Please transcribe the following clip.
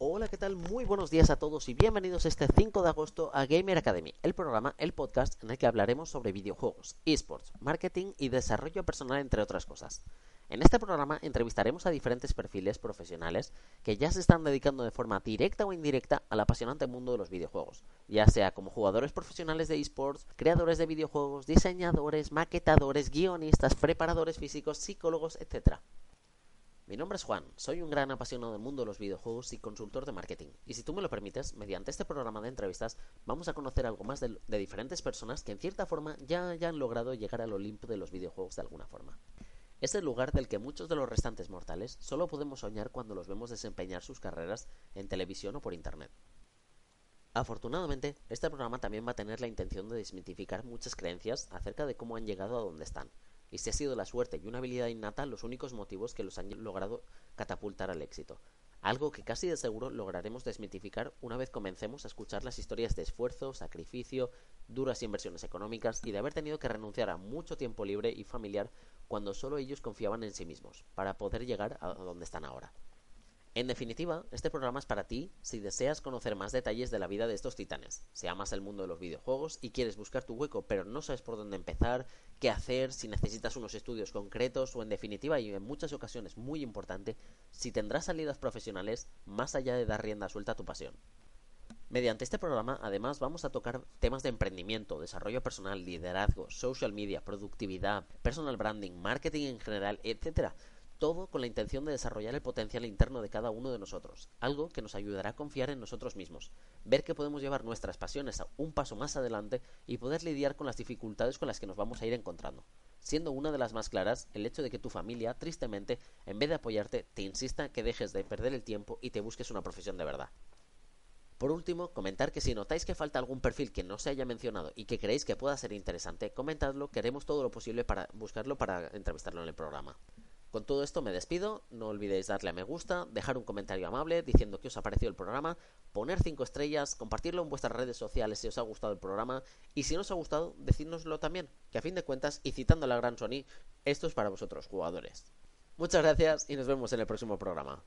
Hola, ¿qué tal? Muy buenos días a todos y bienvenidos este 5 de agosto a Gamer Academy, el programa, el podcast en el que hablaremos sobre videojuegos, esports, marketing y desarrollo personal, entre otras cosas. En este programa entrevistaremos a diferentes perfiles profesionales que ya se están dedicando de forma directa o indirecta al apasionante mundo de los videojuegos, ya sea como jugadores profesionales de esports, creadores de videojuegos, diseñadores, maquetadores, guionistas, preparadores físicos, psicólogos, etc. Mi nombre es Juan, soy un gran apasionado del mundo de los videojuegos y consultor de marketing. Y si tú me lo permites, mediante este programa de entrevistas vamos a conocer algo más de, diferentes personas que en cierta forma ya, ya han logrado llegar al Olimpo de los videojuegos de alguna forma. Es el lugar del que muchos de los restantes mortales solo podemos soñar cuando los vemos desempeñar sus carreras en televisión o por internet. Afortunadamente, este programa también va a tener la intención de desmitificar muchas creencias acerca de cómo han llegado a donde están, y si ha sido la suerte y una habilidad innata los únicos motivos que los han logrado catapultar al éxito. Algo que casi de seguro lograremos desmitificar una vez comencemos a escuchar las historias de esfuerzo, sacrificio, duras inversiones económicas y de haber tenido que renunciar a mucho tiempo libre y familiar cuando solo ellos confiaban en sí mismos, para poder llegar a donde están ahora. En definitiva, este programa es para ti si deseas conocer más detalles de la vida de estos titanes, si amas el mundo de los videojuegos y quieres buscar tu hueco pero no sabes por dónde empezar, qué hacer, si necesitas unos estudios concretos o en definitiva y en muchas ocasiones muy importante, si tendrás salidas profesionales más allá de dar rienda suelta a tu pasión. Mediante este programa, además, vamos a tocar temas de emprendimiento, desarrollo personal, liderazgo, social media, productividad, personal branding, marketing en general, etcétera todo con la intención de desarrollar el potencial interno de cada uno de nosotros, algo que nos ayudará a confiar en nosotros mismos, ver que podemos llevar nuestras pasiones a un paso más adelante y poder lidiar con las dificultades con las que nos vamos a ir encontrando. Siendo una de las más claras el hecho de que tu familia, tristemente, en vez de apoyarte, te insista que dejes de perder el tiempo y te busques una profesión de verdad. Por último, comentar que si notáis que falta algún perfil que no se haya mencionado y que creéis que pueda ser interesante, comentadlo, que haremos todo lo posible para buscarlo para entrevistarlo en el programa. Con todo esto me despido, no olvidéis darle a me gusta, dejar un comentario amable diciendo que os ha parecido el programa, poner 5 estrellas, compartirlo en vuestras redes sociales si os ha gustado el programa y si no os ha gustado, decírnoslo también, que a fin de cuentas, y citando a la gran Sony, esto es para vosotros jugadores. Muchas gracias y nos vemos en el próximo programa.